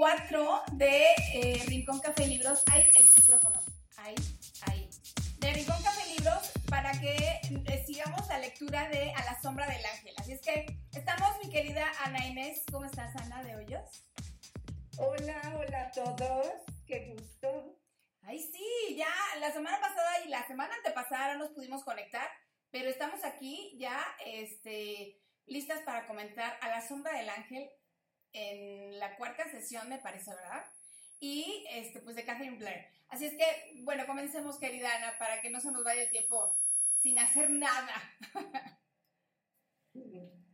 4 de eh, Rincón Café Libros. Ahí el micrófono. Ahí, ahí. De Rincón Café Libros para que eh, sigamos la lectura de A la sombra del ángel. Así es que estamos, mi querida Ana Inés. ¿Cómo estás, Ana de Hoyos? Hola, hola a todos. Qué gusto. Ay, sí, ya la semana pasada y la semana antepasada no nos pudimos conectar, pero estamos aquí ya, este, listas para comentar a la sombra del ángel en la cuarta sesión, me parece, ¿verdad? Y, este, pues de Catherine Blair. Así es que, bueno, comencemos, querida Ana, para que no se nos vaya el tiempo sin hacer nada.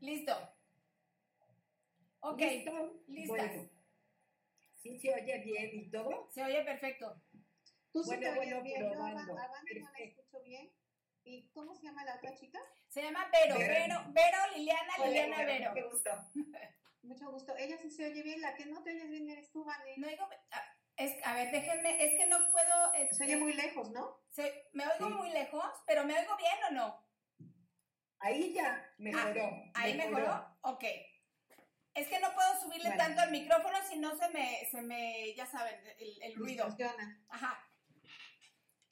Listo. Ok, ¿Listo? listas. Bueno, ¿sí se oye bien y todo? Se oye perfecto. Tú Bueno, te oyes bueno, bien, yo a no la escucho bien. ¿Y cómo se llama la otra chica? Se llama Vero, Vero. Vero, Vero, Liliana, Liliana, Vero. Qué gusto. Mucho gusto. Ella sí se oye bien, la que no te oyes bien eres tú, Vane. No digo, ah, es, a ver, déjenme, es que no puedo. Se oye muy lejos, ¿no? se- ¿Me oigo Sí. muy lejos? ¿Pero me oigo bien o no? Ahí ya mejoró. ¿Ahí mejoró? Ok. Es que no puedo subirle Bueno. tanto al micrófono si no se me, se me, ya saben, el, el ruido. Funciona. Ajá.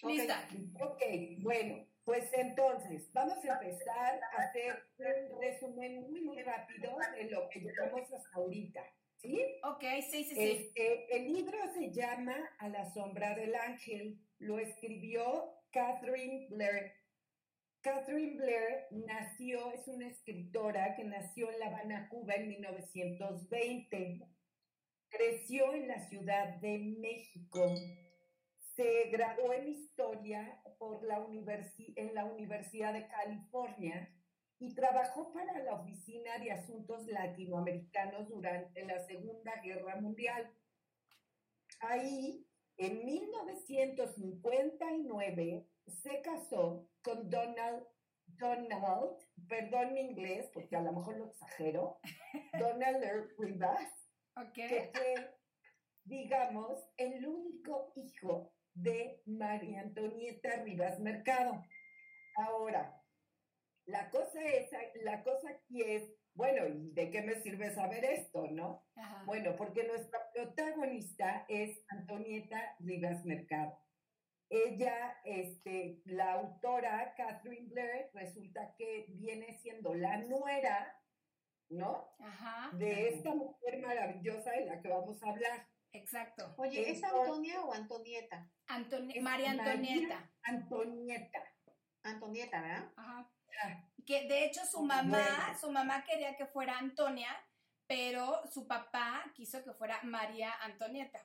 Ok. Lista. Ok, bueno, pues entonces vamos a empezar a hacer un resumen muy, muy rápido de lo que llevamos hasta ahorita. ¿Sí? Ok, sí, sí, sí. Este, el libro se llama A la sombra del ángel. Lo escribió Catherine Blair. Catherine Blair nació, es una escritora que nació en La Habana, Cuba en 1920. Creció en la Ciudad de México. Se graduó en historia por la universi- en la Universidad de California y trabajó para la Oficina de Asuntos Latinoamericanos durante la Segunda Guerra Mundial. Ahí, en 1959, se casó con Donald, Donald, perdón mi inglés, porque a lo mejor lo exagero, Donald Rivas, Ok. que fue, digamos, el único hijo de María Antonieta Rivas Mercado. Ahora, la cosa es, la cosa aquí es, bueno, ¿y de qué me sirve saber esto, no? Ajá. Bueno, porque nuestra protagonista es Antonieta Rivas Mercado. Ella, este, la autora Catherine Blair, resulta que viene siendo la nuera, ¿no? Ajá. De esta mujer maravillosa de la que vamos a hablar. Exacto. Oye, ¿es Antonia o Antonieta? Antoni- Es María Antonieta. Antonieta. Antonieta, ¿verdad? Ajá. Ah, Que de hecho su mamá, su mamá quería que fuera Antonia, pero su papá quiso que fuera María Antonieta.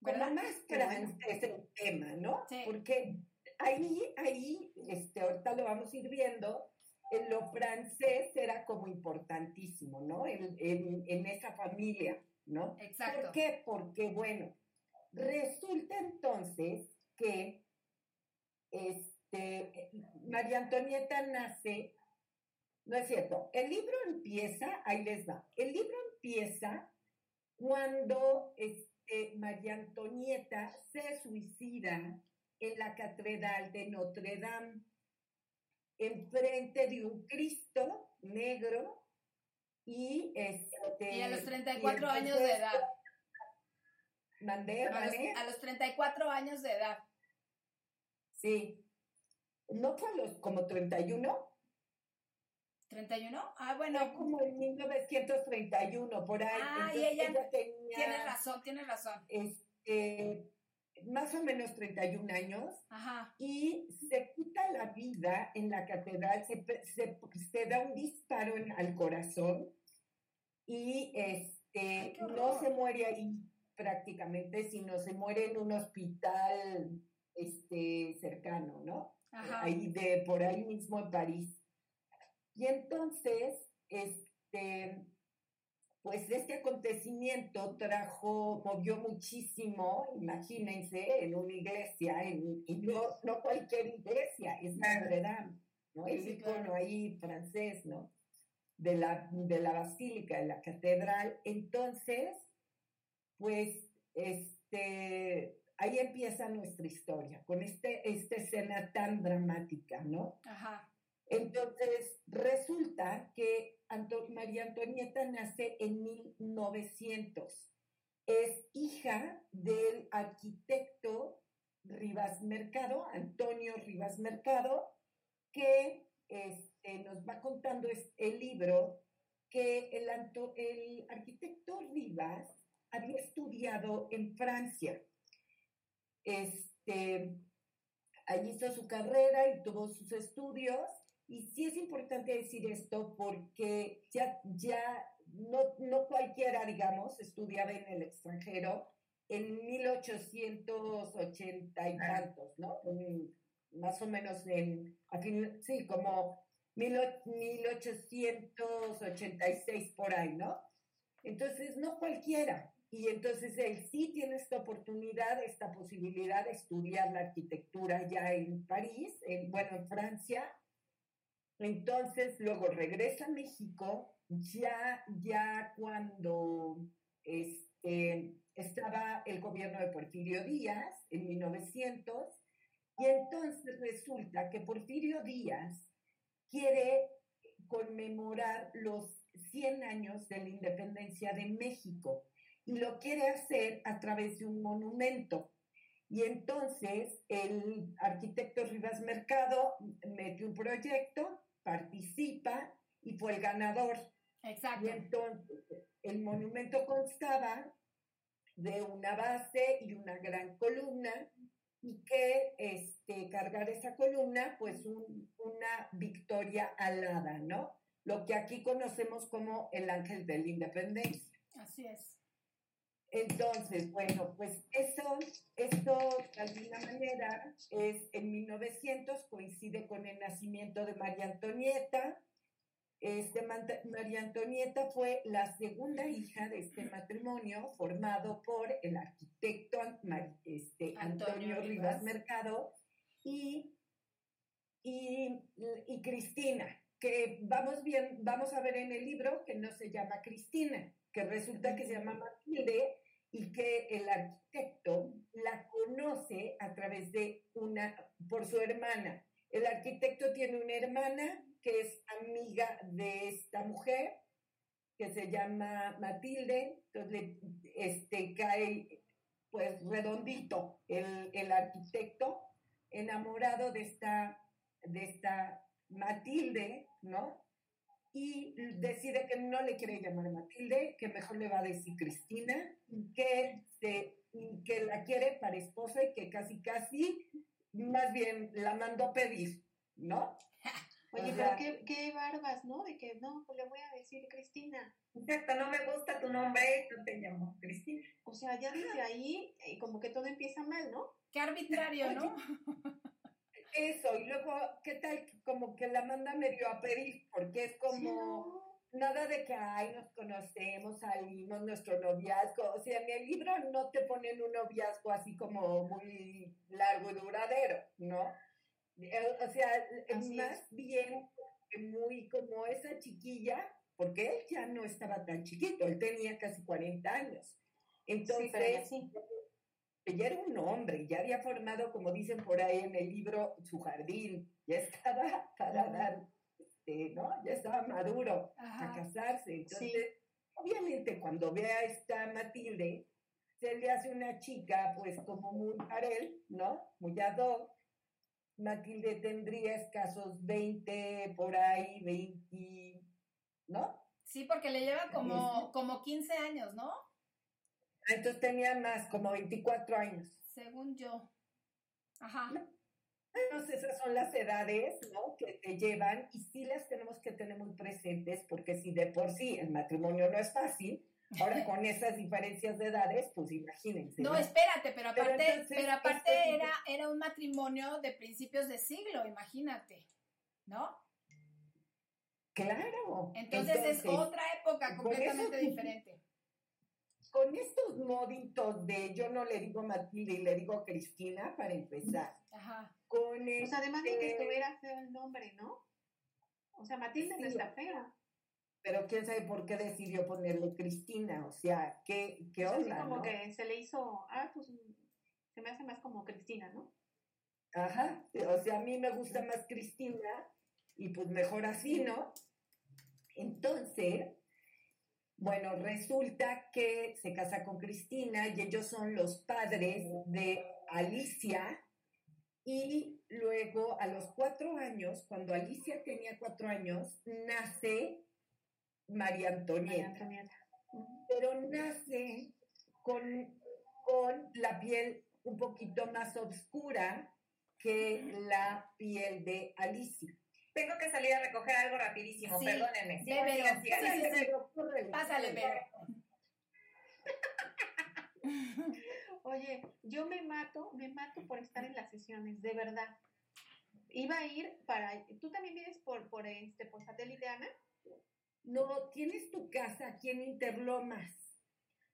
¿Verdad? más francés el tema, ¿no? Sí. Porque ahí, ahí, este, ahorita lo vamos a ir viendo, en lo francés era como importantísimo, ¿no? En, en, en esa familia, ¿no? Exacto. ¿Por qué? Porque, bueno, resulta entonces que, este, María Antonieta nace, no es cierto, el libro empieza, ahí les va, el libro empieza cuando este, María Antonieta se suicida en la Catedral de Notre Dame, enfrente de un Cristo negro y este... Y a los 34 años de edad. Mandé, a, los, a los 34 años de edad. Sí. ¿No fue a los como 31? ¿31? Ah, bueno. Fue como en 1931, por ahí. Ah, y ella, tenía, tiene razón, tiene razón. Este, más o menos 31 años. Ajá. Y se quita la vida en la catedral, se, se, se da un disparo en, al corazón y este, no se muere ahí prácticamente, sino se muere en un hospital este, cercano, ¿no? Ahí de, por ahí mismo en París. Y entonces, este, pues este acontecimiento trajo, movió muchísimo, imagínense, en una iglesia, en, y no, no cualquier iglesia, es Notre Dame, ¿no? El icono ahí francés, ¿no? De la, de la basílica, de la catedral. Entonces, pues, este, ahí empieza nuestra historia, con este, esta escena tan dramática, ¿no? Ajá. Entonces, resulta que María Antonieta nace en 1900. Es hija del arquitecto Rivas Mercado, Antonio Rivas Mercado, que este, nos va contando el libro que el, el arquitecto Rivas había estudiado en Francia este, allí hizo su carrera y tuvo sus estudios. Y sí es importante decir esto porque ya, ya no, no cualquiera, digamos, estudiaba en el extranjero en 1880 y tantos, ¿no? Más o menos en, sí, como 1886 por ahí, ¿no? Entonces, no cualquiera. Y entonces él sí tiene esta oportunidad, esta posibilidad de estudiar la arquitectura ya en París, en, bueno, en Francia. Entonces luego regresa a México, ya, ya cuando este, estaba el gobierno de Porfirio Díaz en 1900, y entonces resulta que Porfirio Díaz quiere conmemorar los 100 años de la independencia de México y lo quiere hacer a través de un monumento. Y entonces el arquitecto Rivas Mercado mete un proyecto, participa y fue el ganador. Exacto. Y entonces el monumento constaba de una base y una gran columna y que este, cargar esa columna, pues una victoria alada, ¿no? Lo que aquí conocemos como el ángel de la independencia. Así es. Entonces, bueno, pues eso, esto de alguna manera es en 1900, coincide con el nacimiento de María Antonieta. Este, María Antonieta fue la segunda hija de este matrimonio formado por el arquitecto este, Antonio, Rivas Mercado y, y, y Cristina, que vamos, bien, vamos a ver en el libro que no se llama Cristina que resulta que se llama Matilde y que el arquitecto la conoce a través de una, por su hermana. El arquitecto tiene una hermana que es amiga de esta mujer, que se llama Matilde, entonces este, cae pues redondito el, el arquitecto, enamorado de esta, de esta Matilde, ¿no? Y decide que no le quiere llamar Matilde, que mejor le va a decir Cristina, que, se, que la quiere para esposa y que casi, casi, más bien la mandó a pedir, ¿no? Oye, pero qué, qué, barbas, ¿no? De que no, pues le voy a decir Cristina. Exacto, no me gusta tu nombre, tú te llamo Cristina. O sea, ya desde ahí, eh, como que todo empieza mal, ¿no? Qué arbitrario, ¿no? Eso, y luego, ¿qué tal? Como que la manda medio a pedir, porque es como nada de que, ay, nos conocemos, salimos, nuestro noviazgo. O sea, en el libro no te ponen un noviazgo así como muy largo y duradero, ¿no? Eh, O sea, Así más bien muy como esa chiquilla, porque él ya no estaba tan chiquito, él tenía casi 40 años. Entonces, ya era un hombre, ya había formado, como dicen por ahí en el libro, su jardín, ya estaba para dar, este, ¿no? Ya estaba maduro a Ajá. casarse. Entonces, obviamente, cuando ve a esta Matilde, se le hace una chica, pues, como muy para él, ¿no? Muy ad hoc. Matilde tendría escasos 20, por ahí, 20, ¿no? Sí, porque le lleva como, como 15 años, ¿no? Entonces tenía más, como 24 años. Según yo. Ajá. Entonces esas son las edades, ¿no? Que te llevan y sí las tenemos que tener muy presentes porque si de por sí el matrimonio no es fácil, ahora con esas diferencias de edades, pues imagínense. No, ¿no? espérate, pero Pero aparte, entonces, pero aparte este- era, era un matrimonio de principios de siglo, imagínate, ¿no? Claro. Entonces, es otra época completamente eso- diferente. Con estos moditos de yo no le digo Matilde y le digo Cristina para empezar. Ajá. Con Pues además de que este- estuviera feo el nombre, ¿no? O sea, Matilde no Sí. está fea. Pero quién sabe por qué decidió ponerle Cristina, o sea, qué, qué O sea, así onda, como ¿no? que se le hizo, ah, pues se me hace más como Cristina, ¿no? Ajá, o sea, a mí me gusta más Cristina y pues mejor así, ¿no? Entonces, bueno, resulta que se casa con Cristina y ellos son los padres de Alicia y luego a los cuatro años, cuando Alicia tenía cuatro años, nace María María Antonieta. Pero nace con, con la piel un poquito más oscura que la piel de Alicia. Tengo que salir a recoger algo rapidísimo, Sí, perdónenme. sí, Sigan, pero- sigan, sigan. sí, sí, sí. Pero, córrele, Pásale. Vero. Oye, yo me mato, me mato por estar en las sesiones, de verdad. Iba a ir para, ¿tú también vienes por, por este, por satélite, Ana? No, tienes tu casa aquí en Interlomas.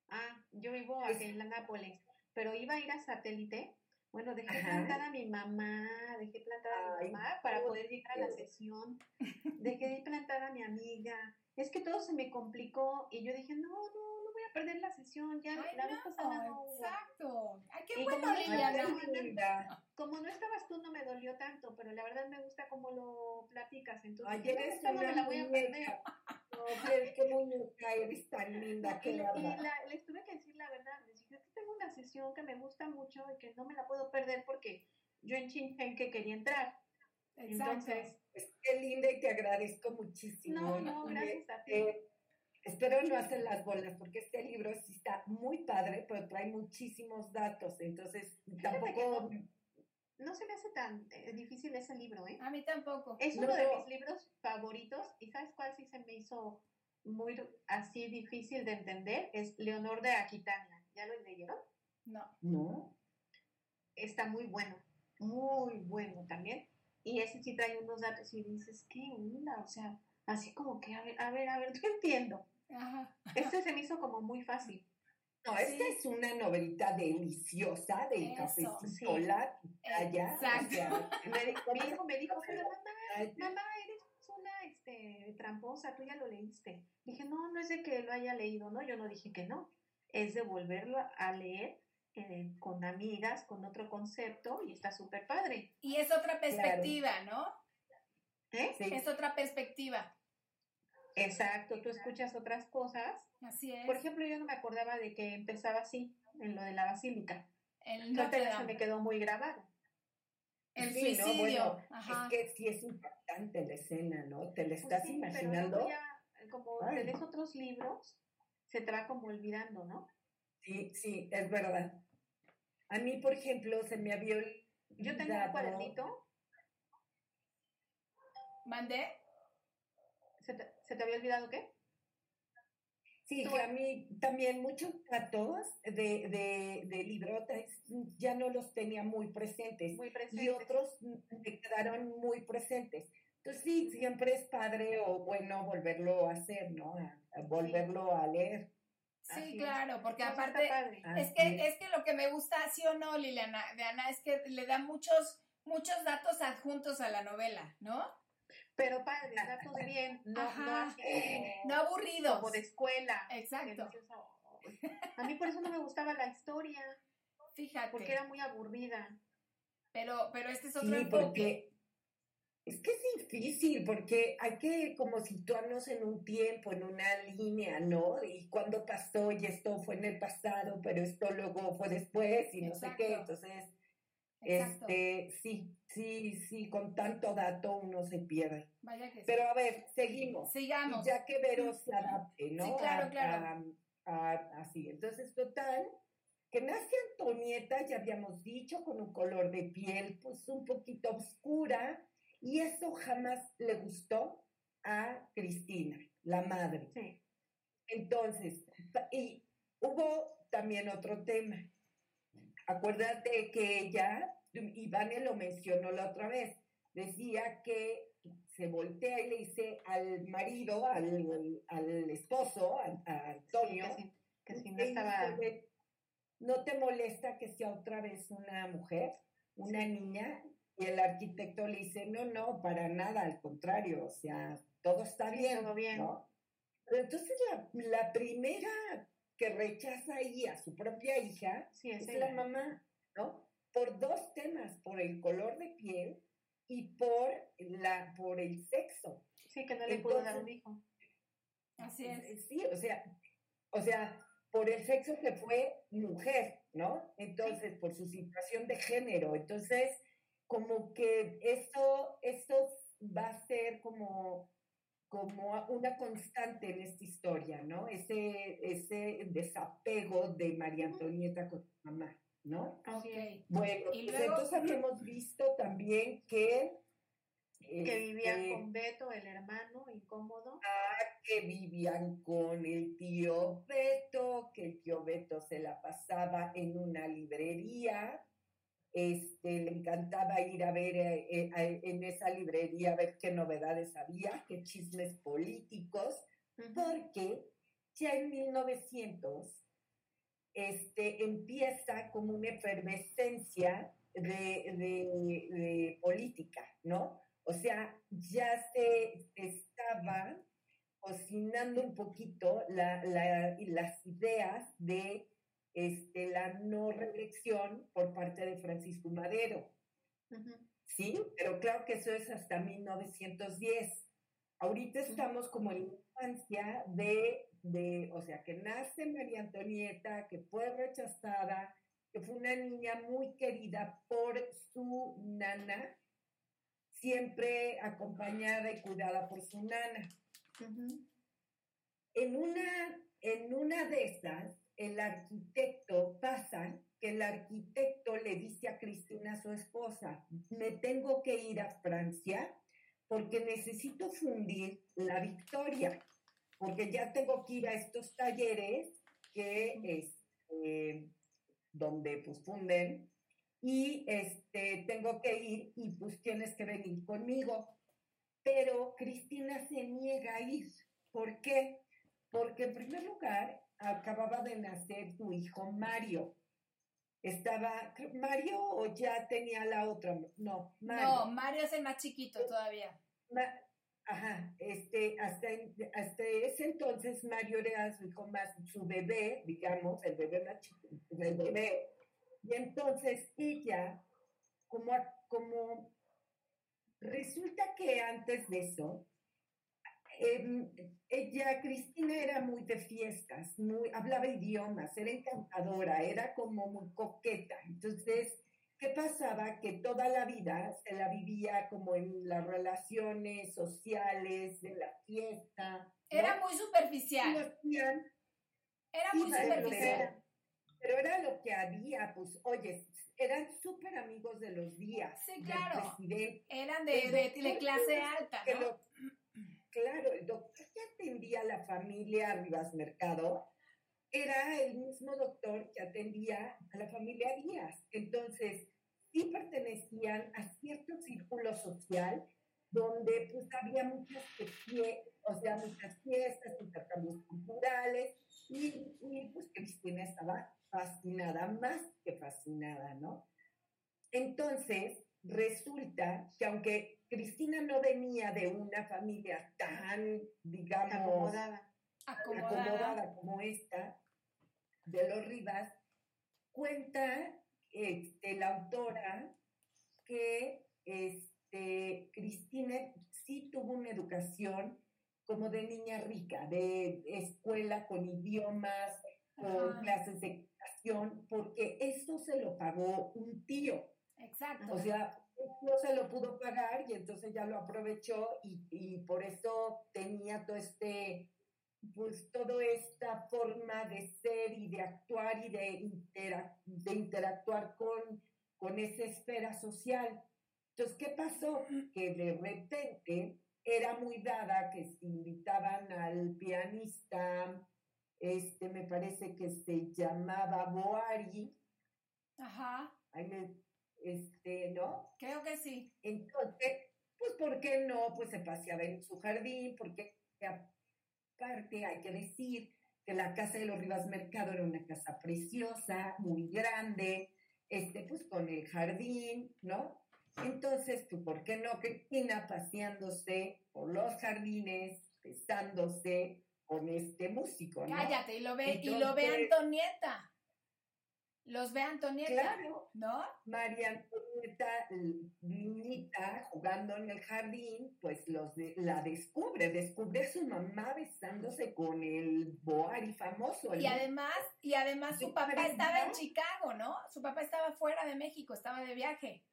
Ah, yo vivo aquí en la Nápoles, pero iba a ir a satélite. Bueno, dejé Ajá. plantada a mi mamá, dejé plantada a mi mamá para poder llegar a la sesión. Dejé plantada a mi amiga. Es que todo se me complicó y yo dije, no, no, no voy a perder la sesión. Ya Ay, la vez pasada no, no exacto. Ay, qué Y bueno, como no. Como no estabas tú, no me dolió tanto, pero la verdad me gusta cómo lo platicas. Entonces, Ay, no, eres esta no me la voy a perder. No, qué, qué muñeca eres tan linda, Y, qué y la- les tuve que decir la verdad. Sesión que me gusta mucho y que no me la puedo perder porque yo en Chinjenque quería entrar. Exacto. Entonces, Pues, qué linda y te agradezco muchísimo. no, no, gracias a ti. eh, espero no hacer las bolas, porque este libro sí está muy padre, pero trae muchísimos datos, entonces tampoco... No se me hace tan eh, difícil ese libro, ¿eh? A mí tampoco. Es No, uno de no. mis libros favoritos y ¿sabes cuál sí se me hizo muy así difícil de entender? Es Leonor de Aquitania. ¿Ya lo leyeron? No. No, está muy bueno, muy bueno también. Y ese sí trae unos datos y dices, ¿qué onda? O sea, así como que, a ver, a ver, a ver, no entiendo. Ajá. Este se me hizo como muy fácil. no, esta es una novelita deliciosa de Eso, cafecito, sí. o Exacto. sea, Me di- mi hijo me dijo, pero mamá, mamá, eres una este, tramposa, tú ya lo leíste. Dije, no, no es de que lo haya leído, ¿no? Yo no dije que no. Es de volverlo a leer eh, con amigas, con otro concepto y está súper padre. Y es otra perspectiva, ¿no? ¿Eh? sí. Es otra perspectiva. Exacto, tú escuchas otras cosas Así es. Por ejemplo, yo no me acordaba de que empezaba así, en lo de la basílica. el Entonces Notre se me quedó muy grabado. El Sí, ¿no? suicidio. Bueno, Ajá. Es que sí es impactante la escena, ¿no? ¿Te la Pues estás sí, pero imaginando? ya, como Ay. te lees otros libros, se te va como olvidando, ¿no? Sí, sí, es verdad. A mí, por ejemplo, se me había Yo tengo un olvidado- cuadernito, ¿Mandé? ¿se te, se te había olvidado qué? Sí, que a mí también muchos datos de, de, de librotas ya no los tenía muy presentes Muy presente. y otros me quedaron muy presentes. Entonces sí, siempre es padre o bueno volverlo a hacer, ¿no? A, a volverlo a leer. Sí, Así claro, porque aparte es que es que lo que me gusta sí o no Liliana de Ana es que le da muchos muchos datos adjuntos a la novela, ¿no? Pero padre, datos bien, no, no, Ajá. No aburridos. como de escuela. Exacto. A mí por eso no me gustaba la historia, Fíjate. porque era muy aburrida. Pero, pero este es otro Sí, enfoque. porque es que es difícil, porque hay que como situarnos en un tiempo, en una línea, ¿no? Y cuándo pasó, y esto fue en el pasado, pero esto luego fue después, y no sé qué. Entonces, Exacto. este, sí, sí, sí, con tanto dato uno se pierde. Vaya que sí. Pero a ver, seguimos. Sigamos. Y ya que Vero se adapte, ¿no? Sí, claro, claro. a- a- así. Entonces, total, que nace Antonieta, ya habíamos dicho, con un color de piel, pues un poquito oscura, y eso jamás le gustó a Cristina, la madre. Sí. Entonces, y hubo también otro tema. Acuérdate que ella, y Vane lo mencionó la otra vez, decía que se voltea y le dice al marido, al, al esposo, a, a Antonio, Sí, que si, que si no le estaba. dice, ¿no te molesta que sea otra vez una mujer, una niña? Y el arquitecto le dice, no, no, para nada, al contrario, o sea, todo está bien. todo bien. ¿no? Pero entonces la, la primera que rechaza ahí a su propia hija Sí, es es la mamá, ¿no? Por dos temas, por el color de piel y por, la, por el sexo. Sí, que no le pudo dar un hijo. Así es. Eh, Sí, o sea, o sea, por el sexo que fue mujer, ¿no? Entonces, por su situación de género. Entonces, como que eso, eso va a ser como, como una constante en esta historia, ¿no? Ese, ese desapego de María Antonieta con su mamá, ¿no? Así Ok. es. Bueno, Y pues luego- entonces habíamos visto también que... Que vivían este, con Beto, el hermano, incómodo. que vivían con el tío Beto, que el tío Beto se la pasaba en una librería, este, le encantaba ir a ver eh, eh, a- en esa librería a ver qué novedades había, qué chismes políticos, porque ya en 1900 este, empieza como una efervescencia de, de- de política, ¿no? O sea, ya se estaba cocinando un poquito la- la- y las ideas de este, la no reelección por parte de Francisco Madero. Ujú. Sí, pero claro que eso es hasta 1910. Ahorita estamos como en la infancia de, de, o sea, que nace María Antonieta, que fue rechazada, que fue una niña muy querida por su nana, siempre acompañada y cuidada por su nana. Ujú. En una, en una de esas, el arquitecto pasa que el arquitecto le dice a Cristina, su esposa, me tengo que ir a Francia porque necesito fundir la victoria, porque ya tengo que ir a estos talleres que es eh, donde pues funden y este tengo que ir y pues tienes que venir conmigo. Pero Cristina se niega a ir. ¿Por qué? Porque en primer lugar acababa de nacer tu hijo Mario. Estaba, Mario o ya tenía la otra, no, Mario. No, Mario es el más chiquito todavía. Ma- Ajá, este, hasta, hasta ese entonces Mario era su hijo más, su bebé, digamos, el bebé más chico, el bebé. Y entonces ella, como, como resulta que antes de eso, em, ella, Cristina era muy de fiestas, muy, hablaba idiomas, era encantadora, era como muy coqueta. Entonces, ¿qué pasaba? Que toda la vida se la vivía como en las relaciones sociales, de la fiesta. ¿no? Era muy superficial. hacían, Era muy superficial. Pero era lo que había, pues, oye, eran súper amigos de los días. Sí, claro. Eran de, clase alta, que ¿no? Claro, el doctor que atendía a la familia Rivas Mercado era el mismo doctor que atendía a la familia Díaz. Entonces, sí pertenecían a cierto círculo social donde pues había muchas, o sea, muchas fiestas, intercambios culturales, y, y, pues Cristina estaba fascinada, más que fascinada, ¿no? Entonces, resulta que aunque Cristina no venía de una familia tan, digamos, Acomodada. Acomodada. acomodada como esta de los Rivas, cuenta este, la autora que este, Cristina sí tuvo una educación como de niña rica, de escuela con idiomas, con Ajá. clases de equitación, porque eso se lo pagó un tío. Exacto. O sea, no se lo pudo pagar y entonces ya lo aprovechó y, y por eso tenía todo este, pues toda esta forma de ser y de actuar y de, intera- de interactuar con, con esa esfera social. Entonces, ¿qué pasó? Que de repente era muy dada que se invitaban al pianista, este, me parece que se llamaba Boari, Ajá. ahí este, ¿no? Creo que sí. Entonces, pues, ¿por qué no? Pues se paseaba en su jardín, porque aparte hay que decir que la casa de los Rivas Mercado era una casa preciosa, muy grande, este, pues con el jardín, ¿no? Entonces, pues, ¿por qué no Cristina paseándose por los jardines, besándose con este músico, ¿no? Cállate, y lo ve, y lo ve Antonieta. Los ve Antonieta. Claro, ¿No? María Antonieta, niñita, jugando en el jardín, pues los de- la descubre, descubre a su mamá besándose con el Boari famoso. el- Y además, y además su papá estaba en Chicago, ¿no? Su papá estaba fuera de México, estaba de viaje.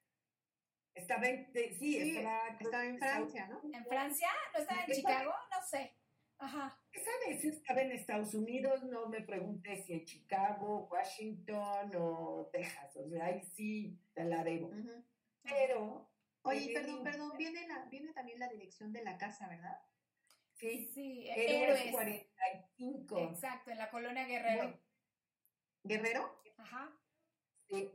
estaba en, de- sí, Sí, estaba, Estaba en Francia, ¿no? ¿En Francia? ¿No estaba en ¿Qué Chicago? No sé. Ajá. Esa vez estaba en Estados Unidos, no me preguntes si en Chicago, Washington o Texas, o sea, ahí sí te la debo. Pero, Oye, perdón, perdón, viene, la, viene también la dirección de la casa, ¿verdad? sí, Sí, Héroes héroes. 45. Exacto, en la colonia Guerrero. Bueno, ¿Guerrero? Ajá. sí,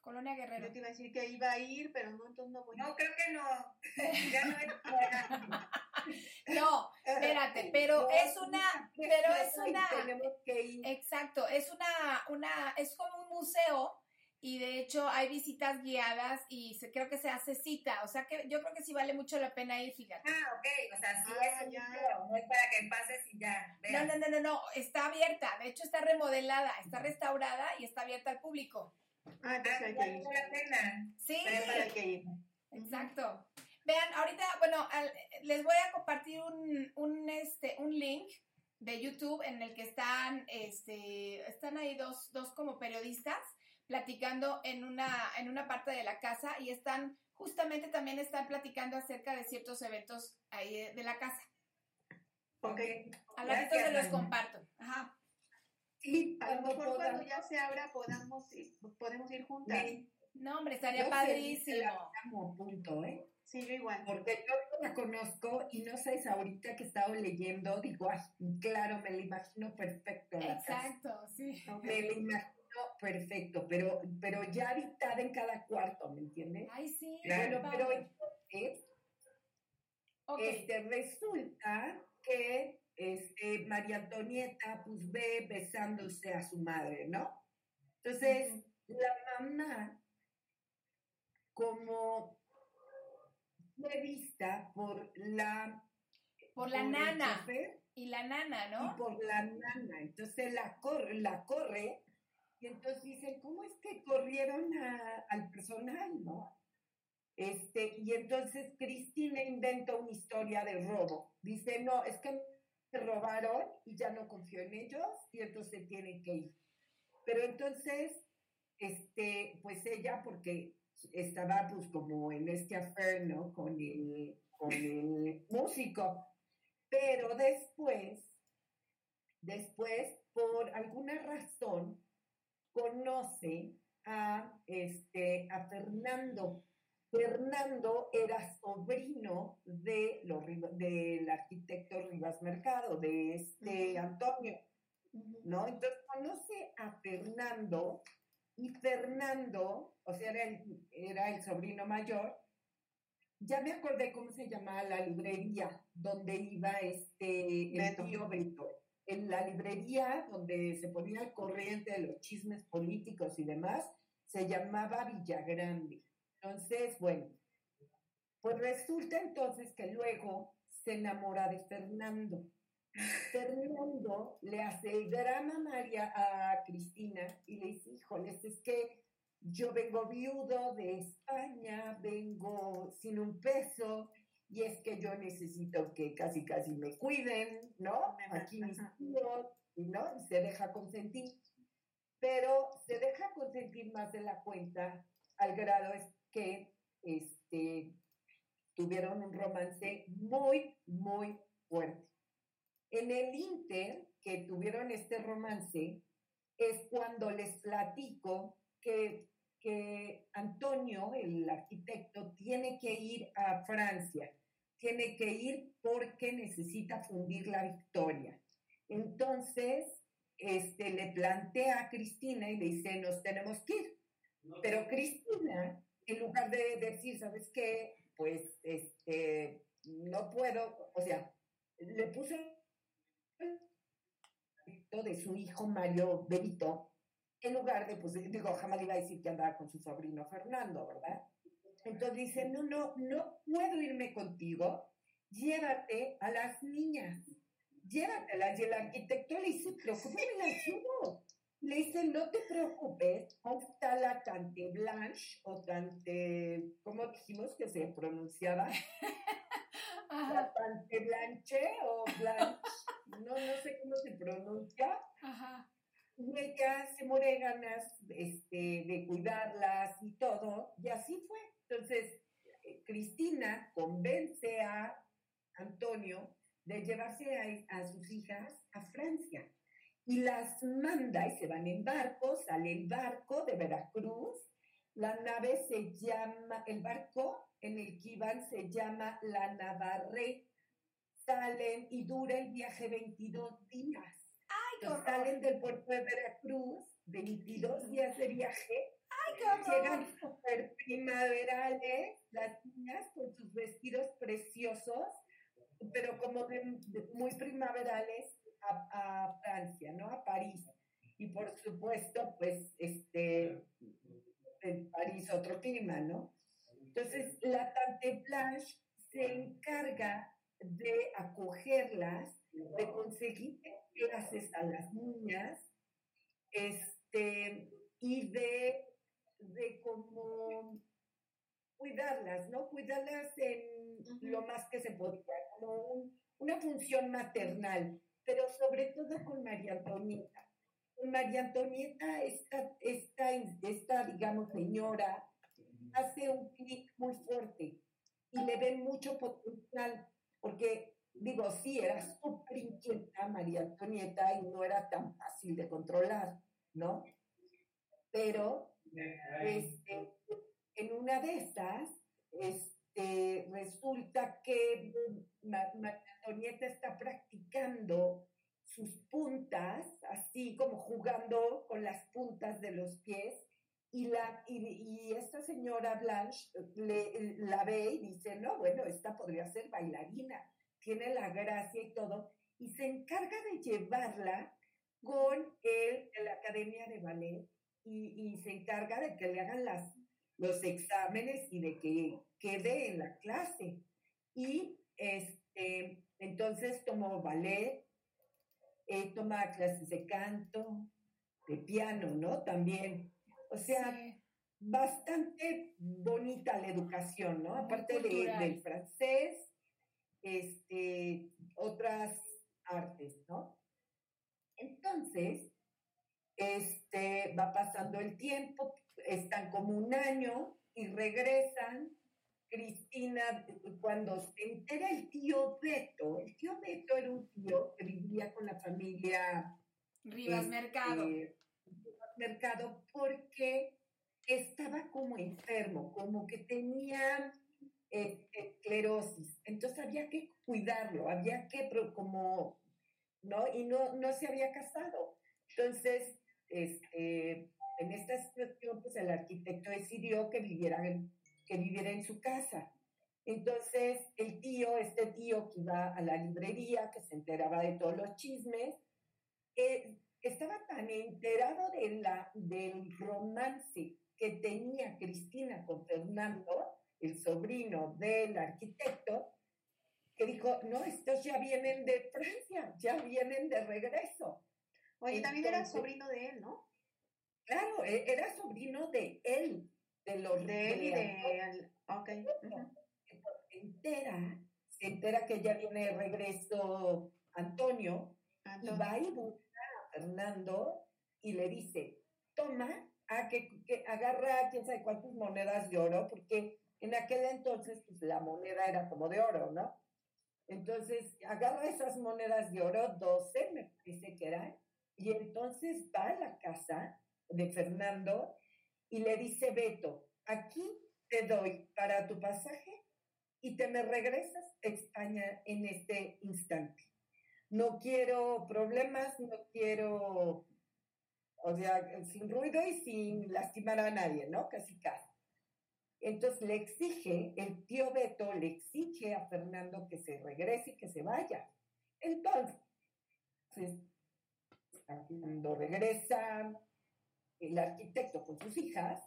Colonia Guerrero. Yo te iba a decir que iba a ir, pero no, entonces no voy. No, creo que no. Ya no es. No, espérate, pero No, es una, pero es una, Tenemos que ir. exacto, es una, una, es como un museo y de hecho hay visitas guiadas y se, creo que se hace cita, o sea que yo creo que sí vale mucho la pena ir, fíjate. Ah, ok. O sea, sí Ah, es un ya. museo, No es para que pases y ya. No, no, no, no, no, está abierta, de hecho está remodelada, está restaurada y está abierta al público. Ah, entonces Ah, hay que vale ir. la pena. Sí, que ir. exacto. Vean, ahorita, bueno, al- les voy a compartir un, un, este, un link de YouTube en el que están, este, están ahí dos, dos como periodistas platicando en una, en una parte de la casa y están, justamente también están platicando acerca de ciertos eventos ahí de, de la casa. Ok. A la se los comparto. Ajá. Sí, A lo mejor cuando ya se abra podamos ir, podemos ir juntas. Sí, No, hombre, estaría yo padrísimo. punto, ¿eh? Igual. Porque yo la conozco y no sé, ahorita que he estado leyendo, digo, ay, claro, me la imagino perfecto. la casa. Exacto, sí. Me la imagino perfecto, pero, pero ya habitada en cada cuarto, ¿me entiendes? Ay, sí. Claro, Pero entonces, Ok. este, resulta que este, María Antonieta pues ve besándose a su madre, ¿no? Entonces, la mamá, como fue vista por la... Por la nana. chofer Y la nana, y ¿no? por la nana. Entonces la corre, la corre y entonces dicen, ¿cómo es que corrieron a- al personal, no? Este, y entonces Cristina inventa una historia de robo. Dice, no, es que me robaron y ya no confío en ellos y entonces tienen que ir. Pero entonces, este, pues ella, porque estaba pues como en este affair, ¿no? Con el, con el músico. Pero después, después, por alguna razón, conoce a, este, a Fernando. Fernando era sobrino de los, del arquitecto Rivas Mercado, de este. Antonio. ¿no? Entonces conoce a Fernando y Fernando, o sea, era el, era el sobrino mayor, ya me acordé cómo se llamaba la librería donde iba este el Beto. tío Beto. En la librería donde se ponía al corriente de los chismes políticos y demás, se llamaba Villagrande. Entonces, bueno, pues resulta entonces que luego se enamora de Fernando. Fernando le hace el drama a María a Cristina y le dice, híjoles, es que yo vengo viudo de España, vengo sin un peso, y es que yo necesito que casi casi me cuiden, ¿no? Aquí mis tíos, ¿no? Y se deja consentir. Pero se deja consentir más de la cuenta al grado es que este, tuvieron un romance muy, muy fuerte. En el Inter, que tuvieron este romance, es cuando les platico que, que Antonio, el arquitecto, tiene que ir a Francia, tiene que ir porque necesita fundir la victoria. Entonces, este, le plantea a Cristina y le dice, nos tenemos que ir. Pero Cristina, en lugar de decir, ¿sabes qué? Pues, este, no puedo, o sea, le puso de su hijo Mario Benito, en lugar de, pues, digo, jamás le iba a decir que andaba con su sobrino Fernando, ¿verdad? Entonces dice, no, no, no puedo irme contigo, llévate a las niñas, llévatelas. Y el arquitecto le dice, preocúpame, la ayudo. Le dice, no te preocupes, está la Tante Blanche o Tante, ¿cómo dijimos que se pronunciaba? La Tante Blanche o Blanche, no, no sé cómo se pronuncia. Ajá. Y ella se muere ganas este, de cuidarlas y todo, y así fue. Entonces, Cristina convence a Antonio de llevarse a, a sus hijas a Francia y las manda y se van en barco, sale el barco de Veracruz, la nave se llama, el barco en el que iban se llama la Navarre, salen y dura el viaje 22 días. Salen del puerto de Veracruz, 22 días de viaje, ¡Ay, qué horror! llegan súper primaverales, las niñas con sus vestidos preciosos, pero como de, de- muy primaverales a, a Francia, ¿no? A París. Y por supuesto, pues, este, en París otro clima, ¿no? Entonces, la Tante Blanche se encarga de acogerlas, de conseguir clases a las niñas, este, y de, de como cuidarlas, ¿no? Cuidarlas en lo más que se podía, como un- una función maternal, pero sobre todo con María Antonieta. María Antonieta, esta, esta, esta, digamos, señora, hace un clic muy fuerte y le ven mucho potencial, porque, digo, sí, era súper inquieta María Antonieta y no era tan fácil de controlar, ¿no? Pero, este, en una de estas, este, resulta que Ma- María Antonieta está practicando sus puntas, así como jugando con las puntas de los pies, y, la, y, esta señora Blanche le, la ve y dice, no, bueno, esta podría ser bailarina, tiene la gracia y todo, y se encarga de llevarla con él de la Academia de Ballet y, y se encarga de que le hagan las, los exámenes y de que quede en la clase. Y este, entonces tomó ballet, eh, toma clases de canto, de piano, ¿no? También. O sea, Sí. bastante bonita la educación, ¿no? Aparte de- del francés, este, otras artes, ¿no? Entonces, este, va pasando el tiempo, están como un año y regresan. Cristina, cuando se entera el tío Beto, el tío Beto era un tío que vivía con la familia Rivas este, Mercado. Mercado porque estaba como enfermo, como que tenía eh, esclerosis. Entonces había que cuidarlo, había que como, ¿no? Y no, no se había casado. Entonces, este, en esta situación, pues el arquitecto decidió que viviera en, que viviera en su casa. Entonces, el tío, este tío que iba a la librería, que se enteraba de todos los chismes, eh, estaba tan enterado de la, del romance que tenía Cristina con Fernando, el sobrino del arquitecto, que dijo, no, estos ya vienen de Francia, ya vienen de regreso. Oye, también era sobrino de él, ¿no? Claro, e, era sobrino de él, de los de él y de él. Ok. Se entera, se entera que ya viene de regreso Antonio, y va y busca Fernando y le dice, toma, a que, que agarra quién sabe cuántas monedas de oro, porque en aquel entonces pues, la moneda era como de oro, ¿no? Entonces agarra esas monedas de oro, 12 me parece que eran, y entonces va a la casa de Fernando y le dice, Beto, aquí te doy para tu pasaje y te me regresas a España en este instante. No quiero problemas, no quiero, o sea, sin ruido y sin lastimar a nadie, ¿no? Casi casi. Entonces le exige, el tío Beto le exige a Fernando que se regrese y que se vaya. Entonces, cuando regresa el arquitecto con sus hijas,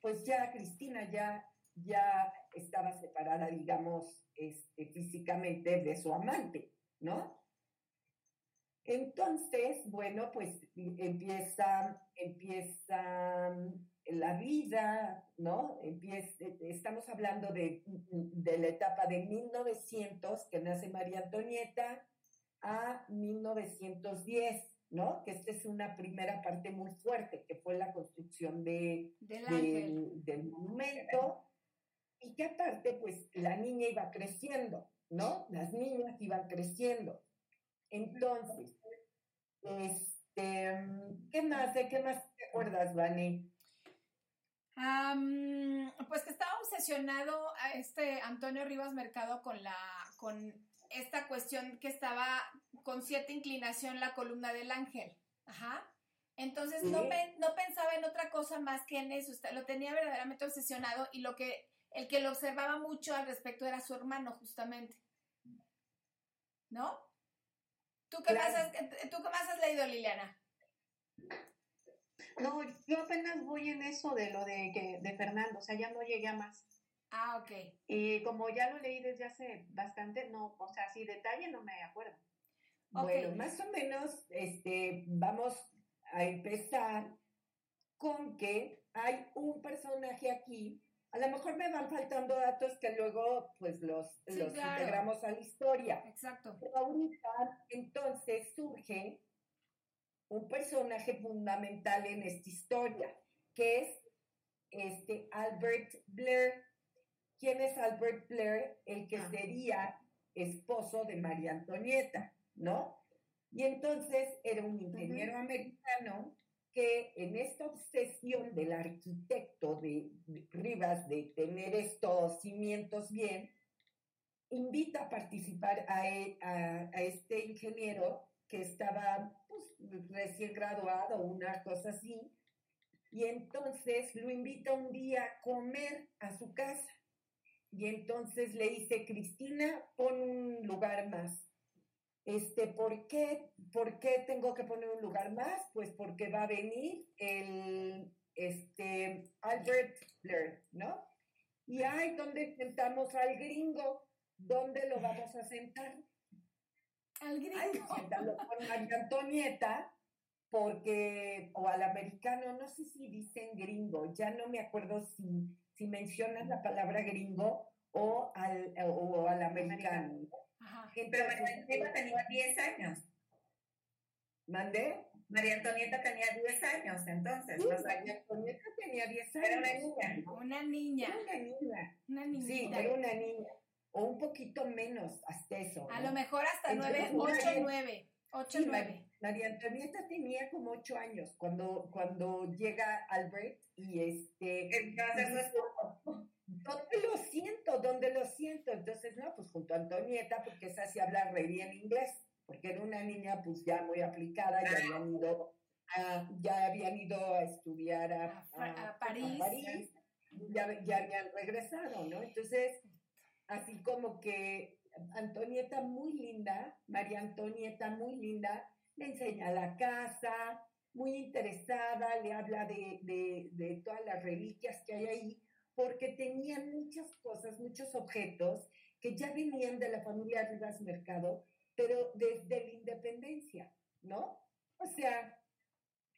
pues ya Cristina ya, ya estaba separada, digamos, este, físicamente de su amante, ¿no? Entonces, bueno, pues empieza, empieza la vida, ¿no? Empieza, estamos hablando de, de la etapa de 1900, que nace María Antonieta, a 1910. ¿no? Que esta es una primera parte muy fuerte, que fue la construcción de, del, del, monumento, y que aparte, pues, la niña iba creciendo, ¿no? Las niñas iban creciendo. Entonces, este, ¿qué más? ¿De qué más te acuerdas, Vani? pues que estaba obsesionado a este Antonio Rivas Mercado con la, con esta cuestión que estaba con cierta inclinación la columna del ángel. Ajá. Entonces no, no pensaba en otra cosa más que en eso. Lo tenía verdaderamente obsesionado y lo que el que lo observaba mucho al respecto era su hermano, justamente. ¿No? ¿Tú qué, más, has, ¿tú qué más has leído, Liliana? No, yo apenas voy en eso de lo de, que, de Fernando, o sea, ya no llegué a más. Ah, ok. Y como ya lo leí desde hace bastante, no, o sea, así detalle no me acuerdo. Bueno, más o menos, este, vamos a empezar con que hay un personaje aquí. A lo mejor me van faltando datos que luego, pues, los, los integramos a la historia. Exacto. Pero ahorita, entonces, surge un personaje fundamental en esta historia, que es este Albert Blair. ¿Quién es Albert Blair? El que ah. sería esposo de María Antonieta, ¿no? Y entonces era un ingeniero americano que en esta obsesión del arquitecto de, Rivas de tener estos cimientos bien, invita a participar a, e, este ingeniero que estaba pues, recién graduado, una cosa así, y entonces lo invita un día a comer a su casa. Y entonces le dice, Cristina, pon un lugar más. Este, ¿por qué, ¿Por qué tengo que poner un lugar más? Pues porque va a venir el este, Albert Blair, ¿no? Y ahí donde sentamos al gringo, ¿dónde lo vamos a sentar? Al gringo. sentarlo con María Antonieta, porque, o al americano, no sé si dicen gringo, ya no me acuerdo si si mencionas la palabra gringo o al, o al americano. Pero María Antonieta tenía 10 años. ¿Mandé? María Antonieta tenía 10 años, entonces. Sí, María Antonieta tenía 10 años. Era una niña. Una niña. Una niña. Una. Sí, era una niña. O un poquito menos, hasta eso. A lo mejor hasta 9, 8, 9. 8, 9. María Antonieta tenía como 8 años cuando, cuando llega Albert y este... ¿Dónde lo siento? ¿Dónde lo siento? Entonces, no, pues junto a Antonieta, porque esa sí habla re bien inglés, porque era una niña pues ya muy aplicada, ya habían ido a, ya habían ido a estudiar a, a, París, ya, ya habían regresado, ¿no? Entonces, así como que Antonieta muy linda, María Antonieta muy linda, le enseña la casa, muy interesada, le habla de, de, de todas las reliquias que hay ahí, porque tenían muchas cosas, muchos objetos que ya venían de la familia Rivas Mercado, pero desde la independencia, ¿no? O sea,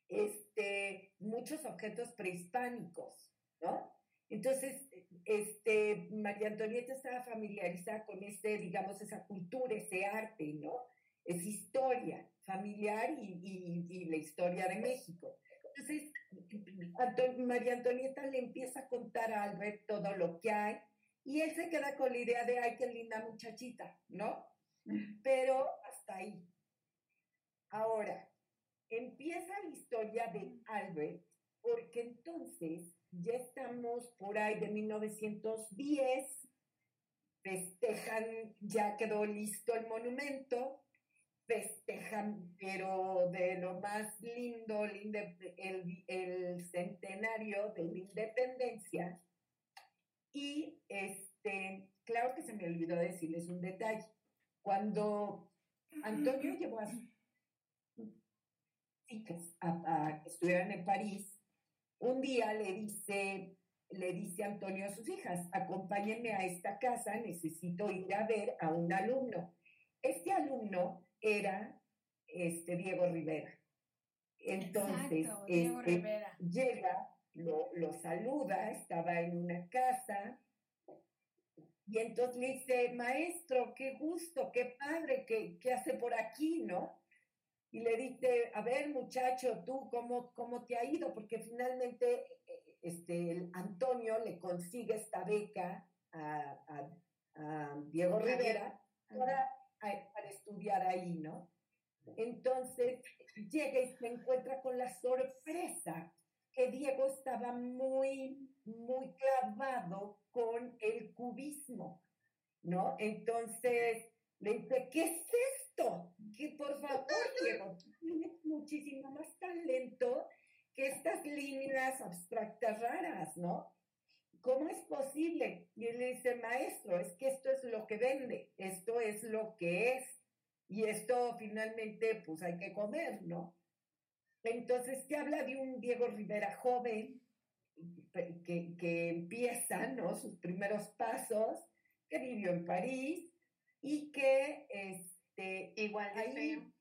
este, muchos objetos prehispánicos, ¿no? Entonces, este, María Antonieta estaba familiarizada con este, digamos, esa cultura, ese arte, ¿no? Es historia familiar y, y, y la historia de México. Entonces, María Antonieta le empieza a contar a Albert todo lo que hay y él se queda con la idea de, ay, qué linda muchachita, ¿no? Pero hasta ahí. Ahora, empieza la historia de Albert porque entonces ya estamos por ahí de 1910, festejan, ya quedó listo el monumento, festejan, pero de lo más lindo, el, el, centenario de la independencia. Y este, claro que se me olvidó decirles un detalle. Cuando Antonio llevó a sus hijas a, a estudiar en París, un día le dice, le dice Antonio a sus hijas, acompáñenme a esta casa, necesito ir a ver a un alumno. Este alumno era este Diego Rivera. Entonces, este, llega, lo, lo, saluda, estaba en una casa, y entonces le dice, maestro, qué gusto, qué padre, qué, qué hace por aquí, ¿no? Y le dice, a ver, muchacho, tú, ¿cómo, cómo te ha ido? Porque finalmente este, Antonio le consigue esta beca a, a Diego Rivera para para estudiar ahí, ¿no? Entonces llega y se encuentra con la sorpresa que Diego estaba muy, muy clavado con el cubismo, ¿no? Entonces le dice, ¿qué es esto? Que por favor, Diego, tienes muchísimo más talento que estas líneas abstractas raras, ¿no? ¿Cómo es posible? Y él le dice, maestro, es que esto es lo que vende, esto es lo que es, y esto finalmente, pues hay que comer, ¿no? Entonces, te habla de un Diego Rivera joven que, que empieza, ¿no? Sus primeros pasos, que vivió en París y que, este, igual de ahí,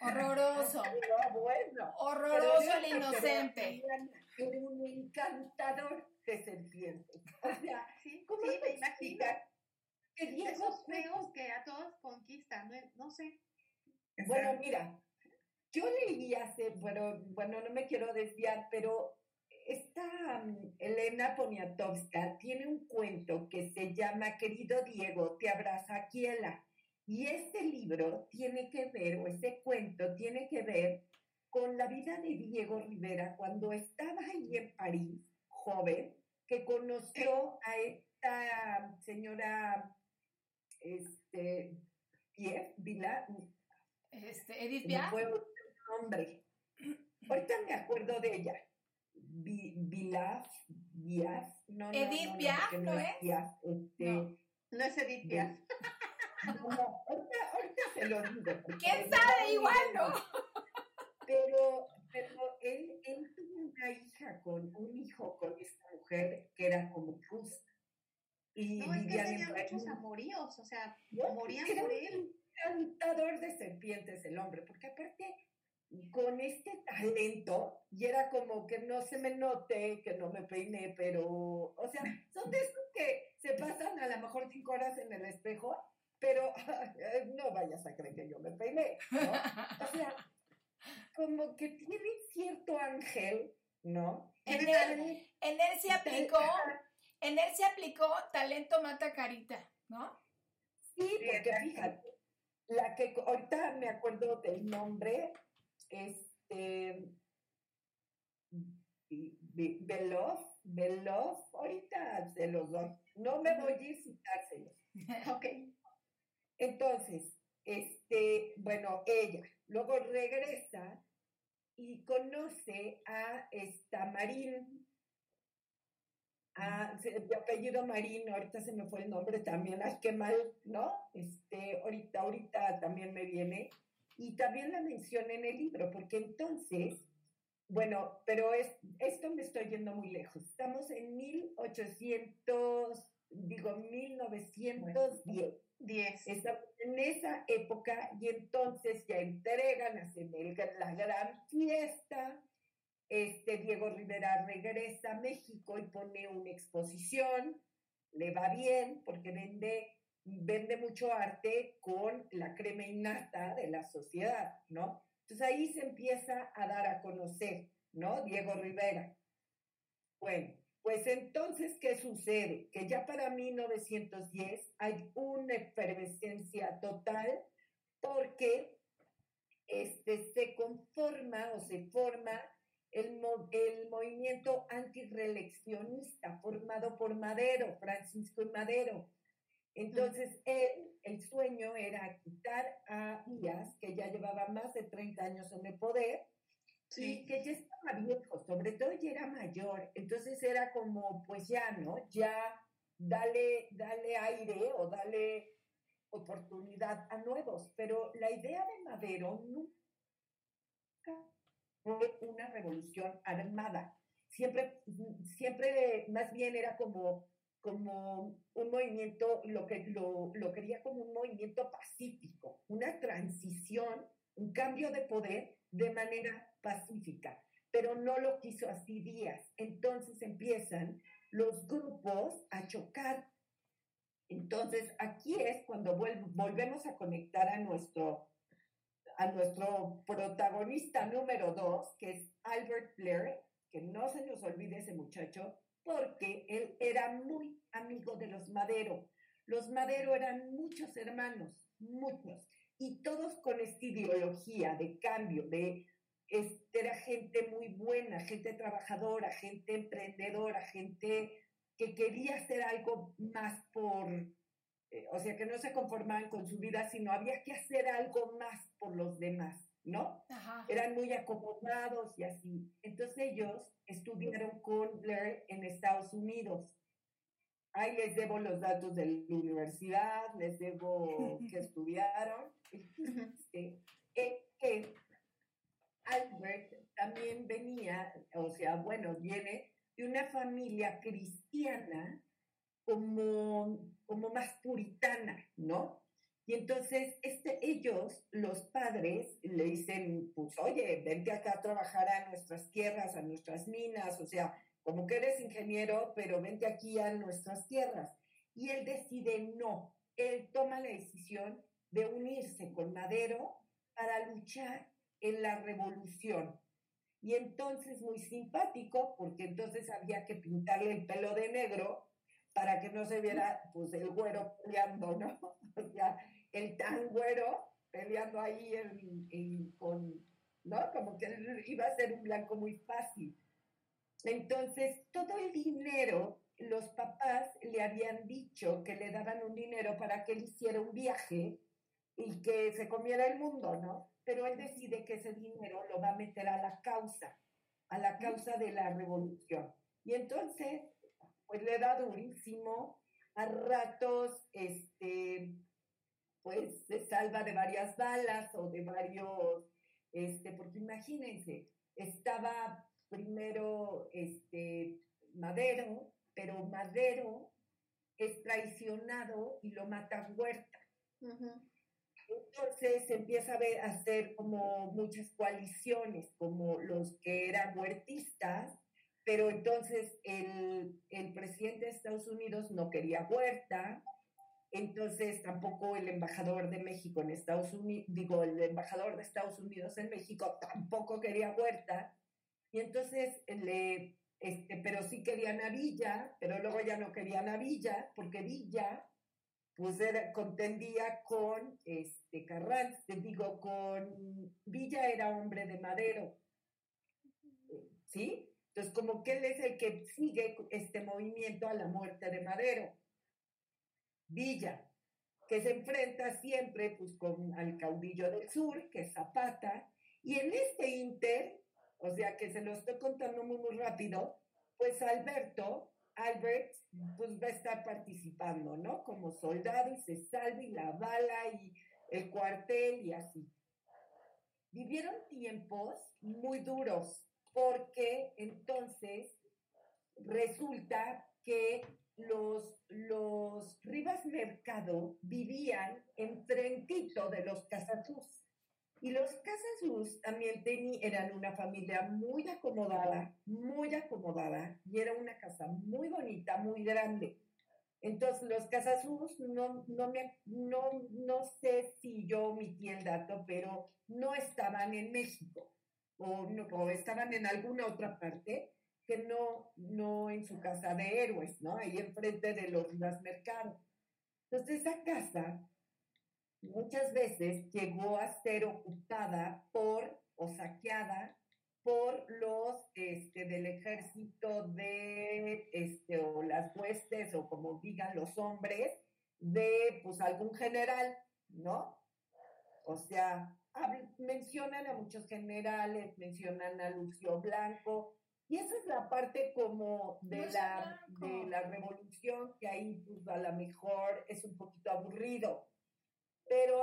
Horroroso. bueno, Horroroso el inocente. Era un encantador de serpientes. O sea, Sí, ¿cómo sí, te me imagino. explicas que Diego feos que a todos conquistan, no, no sé. Bueno, mira, yo leí hace, bueno, bueno, no me quiero desviar, pero esta mm, Elena Poniatowska tiene un cuento que se llama Querido Diego, te abraza Akiela. Y este libro tiene que ver, o este cuento tiene que ver con la vida de Diego Rivera cuando estaba ahí en París, joven, que conoció a esta señora, este, Pierre Vila, Este, Edith otro nombre. Ahorita me acuerdo de ella. Vi- Vilaf, Viaf, no, Edith no, no, ¿no es? Este, No. No es Edith Piaf. no, no, ahorita, ahorita se lo digo. ¿Quién sabe? Igual no. Pero, pero él, él tuvo una hija con, un hijo con esta mujer que era como justa. Y No, es que tenía muchos amoríos, o sea, ¿no? morían por él. encantador de serpientes el hombre, porque aparte con este talento, y era como que no se me note, que no me peiné, pero, o sea, son de esos que se pasan a lo mejor cinco horas en el espejo, pero no vayas a creer que yo me peiné, ¿no? O sea, como que tiene cierto ángel, ¿no? En él- tal- En él se aplicó, en él se aplicó talento mata carita, ¿no? Sí, porque fíjate, la que ahorita me acuerdo del nombre, este, Belov, Belov, ahorita se los doy, no me voy a ir sin dárselos. Ok. Entonces, este, bueno, ella luego regresa y conoce a esta Marín, a, se- de apellido Marín, ahorita se me fue el nombre también, ay, qué mal, ¿no? Este, ahorita, ahorita también me viene. Y también la mencioné en el libro, porque entonces, bueno, pero es, esto me estoy yendo muy lejos. Estamos en 1800, digo, 1910. 10. Estamos en esa época y entonces ya entregan, el- la gran fiesta. Este Diego Rivera regresa a México y pone una exposición. Le va bien porque vende, vende mucho arte con la crema innata de la sociedad, ¿no? Entonces ahí se empieza a dar a conocer, ¿no? Diego Rivera. Bueno, pues entonces, ¿qué sucede? Que ya para 1910 hay una efervescencia total porque este, se conforma o se forma el, el movimiento antireeleccionista formado por Madero, Francisco y Madero. Entonces, él, el sueño era quitar a Díaz, que ya llevaba más de 30 años en el poder, y que ya estaba viejo, sobre todo ya era mayor, entonces era como, pues ya, ¿no? Ya dale, dale aire o dale oportunidad a nuevos, pero la idea de Madero nunca fue una revolución armada, siempre, siempre más bien era como, como un movimiento, lo que lo, lo quería como un movimiento pacífico, una transición, un cambio de poder de manera pacífica, pero no lo quiso así Díaz. Entonces empiezan los grupos a chocar. Entonces aquí es cuando volvemos a conectar a nuestro, a nuestro protagonista número dos, que es Albert Blair, que no se nos olvide ese muchacho, porque él era muy amigo de los Madero. Los Madero eran muchos hermanos, muchos, y todos con esta ideología de cambio, de este, era gente muy buena, gente trabajadora, gente emprendedora, gente que quería hacer algo más por, eh, o sea, que no se conformaban con su vida, sino había que hacer algo más por los demás, ¿no? Ajá. Eran muy acomodados y así. Entonces ellos estudiaron con Blair en Estados Unidos. Ahí les debo los datos de la universidad, les debo que estudiaron. Este, eh, Albert también venía, o sea, bueno, viene de una familia cristiana como, como más puritana, ¿no? Y entonces este, ellos, los padres, le dicen, pues oye, vente acá a trabajar a nuestras tierras, a nuestras minas, o sea, como que eres ingeniero, pero vente aquí a nuestras tierras. Y él decide no, él toma la decisión de unirse con Madero para luchar en la revolución. Y entonces muy simpático, porque entonces había que pintarle el pelo de negro para que no se viera pues el güero peleando, ¿no? O sea, el tan güero peleando ahí en- con, ¿no? Como que iba a ser un blanco muy fácil. Entonces, todo el dinero, los papás le habían dicho que le daban un dinero para que él hiciera un viaje y que se comiera el mundo, ¿no? Pero él decide que ese dinero lo va a meter a la causa, a la causa de la revolución. Y entonces, pues le da durísimo, a ratos, este, pues se salva de varias balas o de varios, este, porque imagínense, estaba primero, este, Madero, pero Madero es traicionado y lo mata Huerta. Entonces empieza a ver, a hacer como muchas coaliciones, como los que eran huertistas, pero entonces el, el presidente de Estados Unidos no quería Huerta, entonces tampoco el embajador de México en Estados Unidos, digo, el embajador de Estados Unidos en México tampoco quería Huerta, y entonces le, este, pero sí querían a Villa, pero luego ya no querían a Villa, porque Villa pues era, contendía con este Carranza, digo, con Villa era hombre de Madero, ¿sí? Entonces, como que él es el que sigue este movimiento a la muerte de Madero. Villa, que se enfrenta siempre pues con al caudillo del sur, que es Zapata, y en este inter, o sea que se lo estoy contando muy, muy rápido, pues Alberto, Albert, pues va a estar participando, ¿no? Como soldado y se salva y la bala y el cuartel y así. vivieron tiempos muy duros, porque entonces resulta que los, los Rivas Mercado vivían enfrentito de los Casasús. Y los Casasús también tenían, eran una familia muy acomodada, muy acomodada, y era una casa muy bonita, muy grande. Entonces, los Casasús, no, no, me, no, no sé si yo omití el dato, pero no estaban en México o, no, o estaban en alguna otra parte que no, no en su casa de héroes, ¿no? Ahí enfrente de los Rivas Mercado. Entonces, esa casa muchas veces llegó a ser ocupada por o saqueada por los este, del ejército de este, o las huestes o como digan los hombres de pues algún general, ¿no? O sea, mencionan a muchos generales, mencionan a Lucio Blanco, y esa es la parte como de la, de la revolución, que ahí pues, a lo mejor es un poquito aburrido. Pero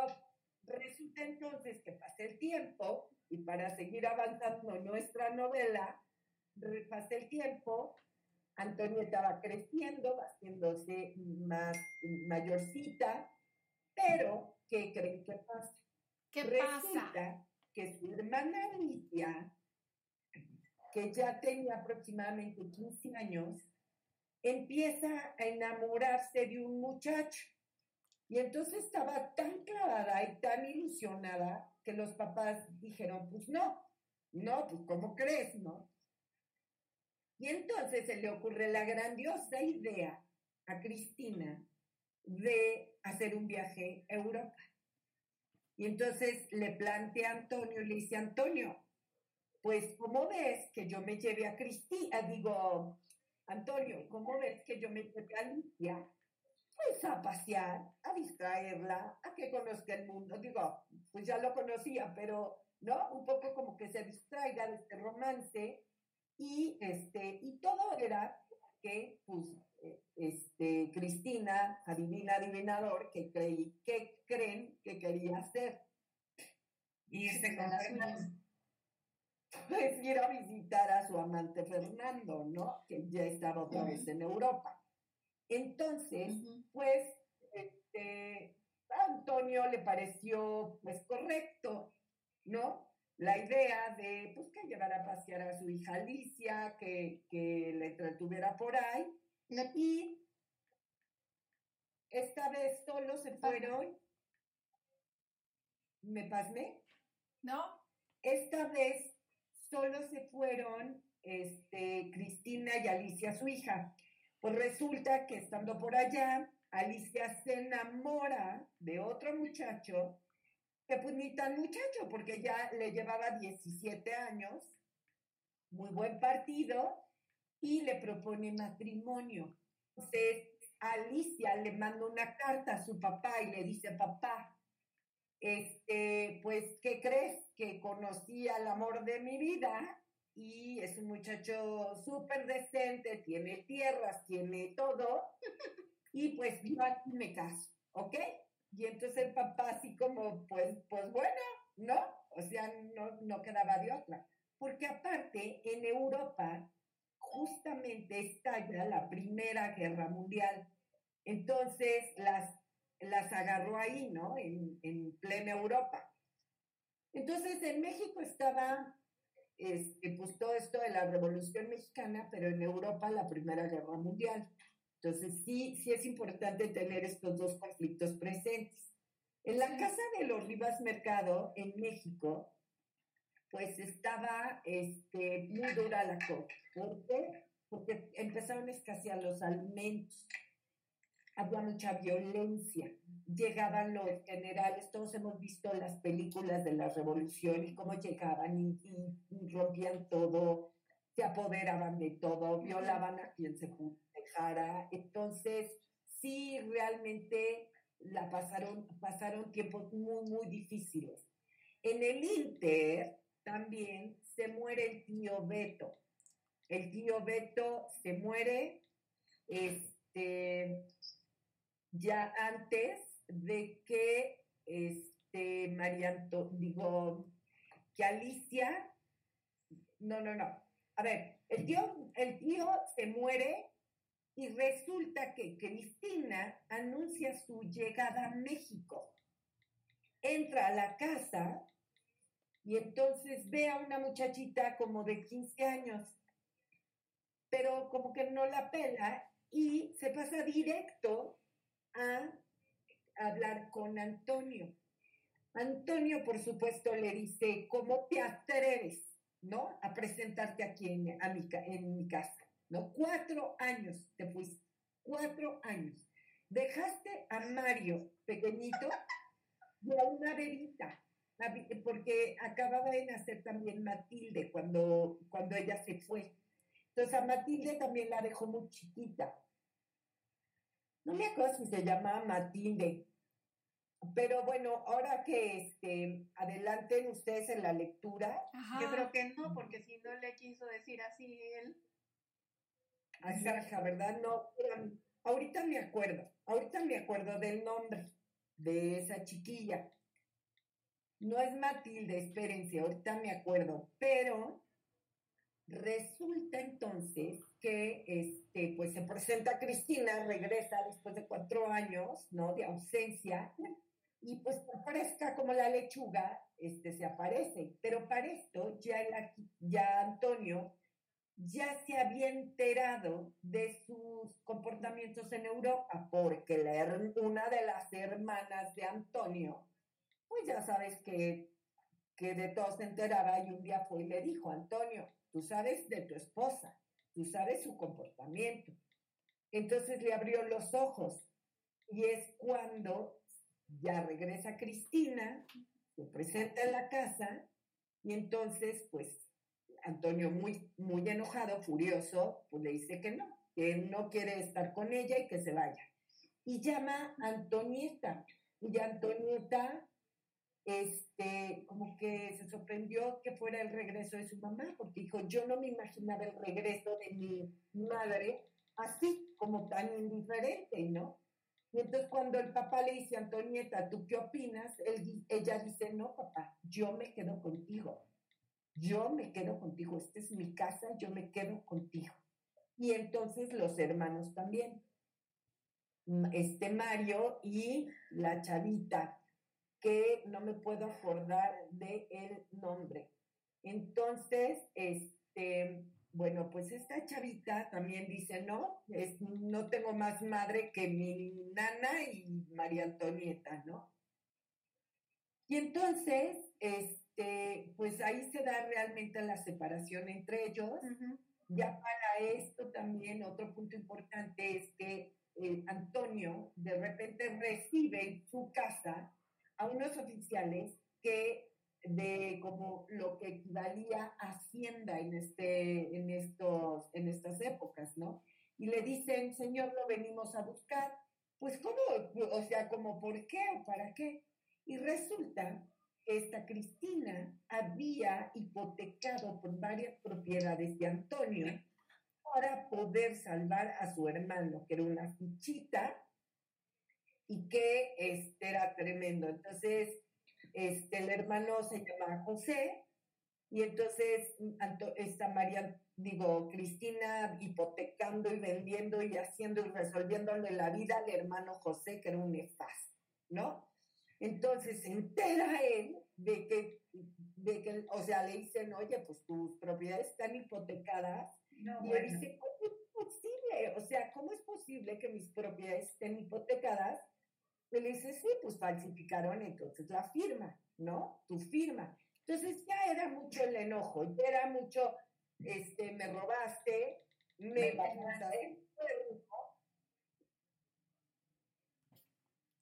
resulta entonces que pasa el tiempo y para seguir avanzando nuestra novela, pasa el tiempo, Antonio estaba creciendo, haciéndose más mayorcita, pero ¿qué creen que pasa? ¿Qué Resulta pasa? que su hermana Alicia que ya tenía aproximadamente 15 años, empieza a enamorarse de un muchacho. Y entonces estaba tan clavada y tan ilusionada que los papás dijeron, pues no, no, pues ¿cómo crees, no? Y entonces se le ocurre la grandiosa idea a Cristina de hacer un viaje a Europa. Y entonces le plantea a Antonio y le dice, Antonio, pues, ¿cómo ves que yo me lleve a Cristina? Digo, Antonio, ¿cómo ves que yo me lleve a Lidia? Pues a pasear, a distraerla, a que conozca el mundo. Digo, pues ya lo conocía, pero, ¿no? Un poco como que se distraiga de este romance. Y, este, y todo era que, pues, este, Cristina, adivina, adivinador, que creí, que creen que quería hacer. Y este con Fernando pues ir a visitar a su amante Fernando, ¿no? Que ya estaba otra vez en Europa. Entonces, pues, este, a Antonio le pareció, pues, correcto, ¿no? La idea de, pues, que llevara a pasear a su hija Alicia, que, que le entretuviera por ahí, y esta vez solo se fueron, ¿me pasmé? ¿No? Esta vez solo se fueron este, Cristina y Alicia, su hija. Pues resulta que estando por allá, Alicia se enamora de otro muchacho, que pues ni tan muchacho, porque ya le llevaba 17 años, muy buen partido, y le propone matrimonio. Entonces, Alicia le manda una carta a su papá y le dice, papá, este, pues, ¿qué crees? Que conocí al amor de mi vida y es un muchacho súper decente, tiene tierras, tiene todo, y pues yo aquí me caso, ¿ok? Y entonces el papá así como, pues, pues bueno, ¿no? O sea, no, no quedaba de otra. Porque aparte, en Europa, justamente estalla la Primera Guerra Mundial. Entonces, las las agarró ahí, ¿no? En, en plena Europa. Entonces, en México estaba, este, pues todo esto de la Revolución Mexicana, pero en Europa la Primera Guerra Mundial. Entonces, sí, sí es importante tener estos dos conflictos presentes. En la casa de los Rivas Mercado, en México, pues estaba este, muy dura la cosa. ¿Por qué? Porque empezaron a escasear los alimentos había mucha violencia. Llegaban los generales, todos hemos visto las películas de la revolución y cómo llegaban y, rompían todo, se apoderaban de todo, violaban a quien se dejara. Entonces, sí, realmente la pasaron, pasaron tiempos muy, muy difíciles. En el Inter también se muere el tío Beto. El tío Beto se muere, este, ya antes de que este, María digo, que Alicia, no, no, no. A ver, el tío, el tío se muere y resulta que Cristina anuncia su llegada a México. Entra a la casa y entonces ve a una muchachita como de 15 años, pero como que no la pela y se pasa directo a hablar con Antonio. Antonio, por supuesto, le dice, ¿cómo te atreves, no? A presentarte aquí en, a mi, casa, ¿no? Cuatro años te fuiste, cuatro años. Dejaste a Mario, pequeñito, y a una bebita, porque acababa de nacer también Matilde cuando, cuando ella se fue. Entonces a Matilde también la dejó muy chiquita. No me acuerdo si se llamaba Matilde, pero bueno, ahora que este, adelanten ustedes en la lectura. Yo creo que no, porque si no le quiso decir así él. Así, ¿verdad? No, ahorita me acuerdo, ahorita me acuerdo del nombre de esa chiquilla. No es Matilde, espérense, ahorita me acuerdo, pero resulta entonces que este, pues se presenta Cristina, regresa después de cuatro años, ¿no? De ausencia, y pues aparezca como la lechuga, este se aparece. Pero para esto ya, ya Antonio ya se había enterado de sus comportamientos en Europa, porque la, una de las hermanas de Antonio, pues ya sabes que, que de todo se enteraba y un día fue y le dijo, Antonio, tú sabes de tu esposa, tú sabes su comportamiento. Entonces le abrió los ojos y es cuando ya regresa Cristina, se presenta en la casa y entonces, pues, Antonio muy, muy enojado, furioso, pues le dice que no, que no quiere estar con ella y que se vaya. Y llama a Antonieta. Y Antonieta, este, como que se sorprendió que fuera el regreso de su mamá, porque dijo, yo no me imaginaba el regreso de mi madre así, como tan indiferente, ¿no? Y entonces cuando el papá le dice, Antonieta, ¿tú qué opinas? ella dice, no, papá, yo me quedo contigo. Yo me quedo contigo. Esta es mi casa, yo me quedo contigo. Y entonces los hermanos también. Este Mario y la chavita, que no me puedo acordar de el nombre. Entonces, este, bueno, pues esta chavita también dice, no, es, no tengo más madre que mi nana y María Antonieta, ¿no? Y entonces, este, pues ahí se da realmente la separación entre ellos. Ya para esto también otro punto importante es que eh, Antonio de repente recibe en su casa a unos oficiales que de como lo que equivalía a Hacienda en, este, en, estos, en estas épocas, ¿no? Y le dicen, Señor, lo venimos a buscar. Pues, ¿cómo? O sea, como, ¿por qué o para qué? Y resulta que esta Cristina había hipotecado por varias propiedades de Antonio para poder salvar a su hermano, que era una fichita y que este, era tremendo. Entonces, este, el hermano se llama José, y entonces esta María, digo, Cristina hipotecando y vendiendo y haciendo y resolviéndole la vida al hermano José, que era un nefasto, ¿no? Entonces se entera él de que, de que, o sea, le dicen, oye, pues tus propiedades están hipotecadas. y él dice, ¿cómo es posible? O sea, ¿cómo es posible que mis propiedades estén hipotecadas? Le dice, sí, pues falsificaron entonces la firma, ¿no? Tu firma. Entonces ya era mucho el enojo, ya era mucho, este, me robaste, me bajaste,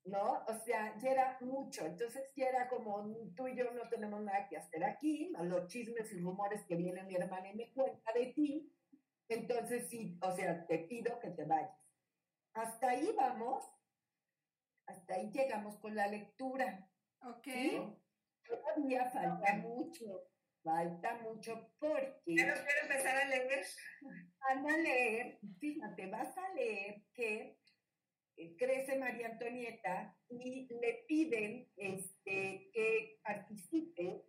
¿no? O sea, ya era mucho. Entonces ya era como, tú y yo no tenemos nada que hacer aquí, los chismes y rumores que viene mi hermana y me cuenta de ti. Entonces sí, o sea, te pido que te vayas. Hasta ahí vamos hasta ahí llegamos con la lectura. Ok. Todavía falta mucho, falta mucho porque... Ya no quiero empezar a leer. Van a leer, fíjate, vas a leer que eh, crece María Antonieta y le piden este, que participe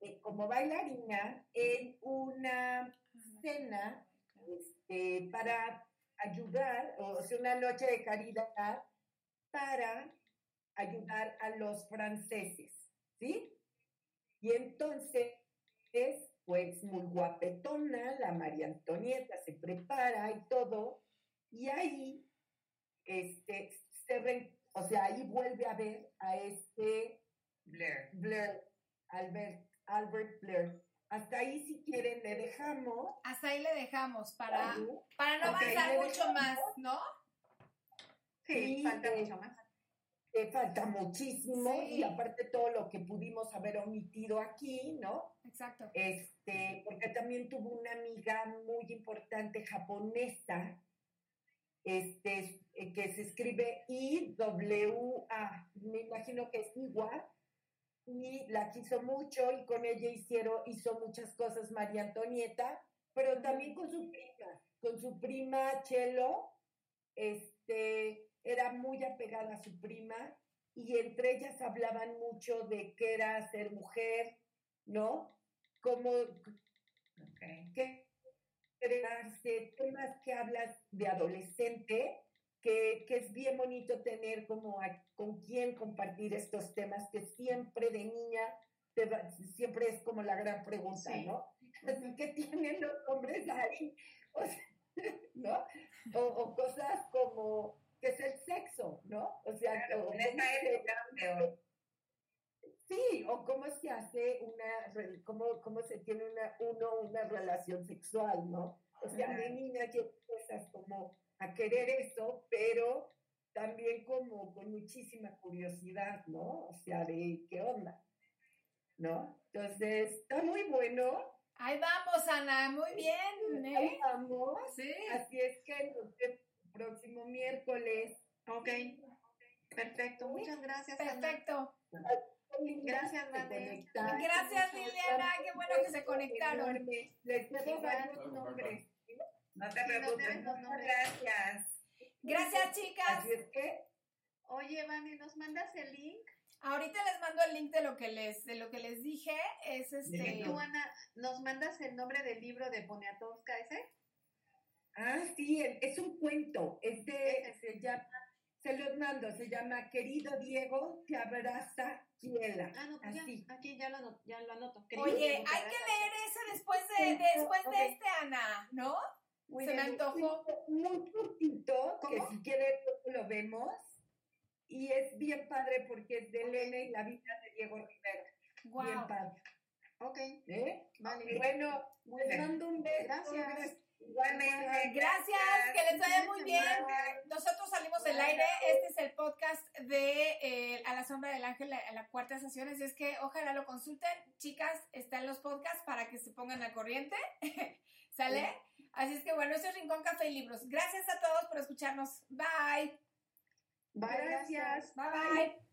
eh, como bailarina en una cena este, para ayudar, o sea, una noche de caridad para ayudar a los franceses, ¿sí? Y entonces, pues muy guapetona, la María Antonieta se prepara y todo, y ahí, este, se re- o sea, ahí vuelve a ver a este Blair. Blair, Albert, Albert Blair. Hasta ahí, si quieren, le dejamos. Hasta ahí le dejamos para, para no avanzar mucho dejamos. más, ¿no? Sí, falta eh, mucho más. Eh, falta muchísimo Sí. y aparte todo lo que pudimos haber omitido aquí, ¿no? Exacto. Este, porque también tuvo una amiga muy importante japonesa, este, eh, que se escribe I-W-A, me imagino que es igual, y la quiso mucho y con ella hicieron, hizo muchas cosas María Antonieta, pero también con su prima, con su prima Chelo, este, era muy apegada a su prima y entre ellas hablaban mucho de qué era ser mujer, ¿no? Como Okay. que crearse temas que hablas de adolescente, que, que es bien bonito tener como a- con quién compartir estos temas que siempre de niña te va- siempre es como la gran pregunta, Sí. ¿no? Que tienen los hombres ahí, o sea, ¿no? O, o cosas como qué es el sexo, ¿no? O sea, Claro, o en esta época peor. Sí, o cómo se hace una, cómo, cómo se tiene una, uno una relación sexual, ¿no? O sea, de niña ya empiezas como a querer eso, pero también como con muchísima curiosidad, ¿no? O sea, de qué onda, ¿no? Entonces, está muy bueno. Ahí vamos, Ana, muy bien, Ahí ¿eh? vamos. Sí. Así es que nos vemos el próximo miércoles. Ok, perfecto. Muchas gracias, Ana. Perfecto. Gracias, por Vane. conectar. Gracias, Liliana, qué bueno que se conectaron. Les debo varios nombres. No te Sí, no te preocupes. gracias. Gracias, chicas. Así es que, Oye, Vani, ¿nos mandas el link? Ahorita les mando el link de lo que les, de lo que les dije. Es este. Tú, Ana, ¿nos mandas el nombre del libro de Poniatowska ese? Ah, sí, es un cuento. Es de, Ese. se llama, se los mando, se llama Querido Diego, te abraza Kiela. Ah, no, pues Así. ya, aquí ya lo, ano- ya lo anoto. Querido Oye, Diego, hay que leer ese después de, después de este, Ana, ¿no? Muy Se me antojó. Muy cortito, que si quieren luego lo vemos. Y es bien padre porque es de Elena y la vida de Diego Rivera. Bien padre. Ok, ¿eh? vale. Bueno, les mando un beso. Gracias. Igualmente. Gracias, que les vaya muy bien. Nosotros salimos del aire. Este es el podcast de eh, A la Sombra del Ángel, la, la cuarta sesión. Así es que ojalá lo consulten. Chicas, están los podcasts para que se pongan al corriente. ¿Sale? Así es que bueno, eso es Rincón Café y Libros. Gracias a todos por escucharnos. Bye. Bye, Gracias. Bye bye.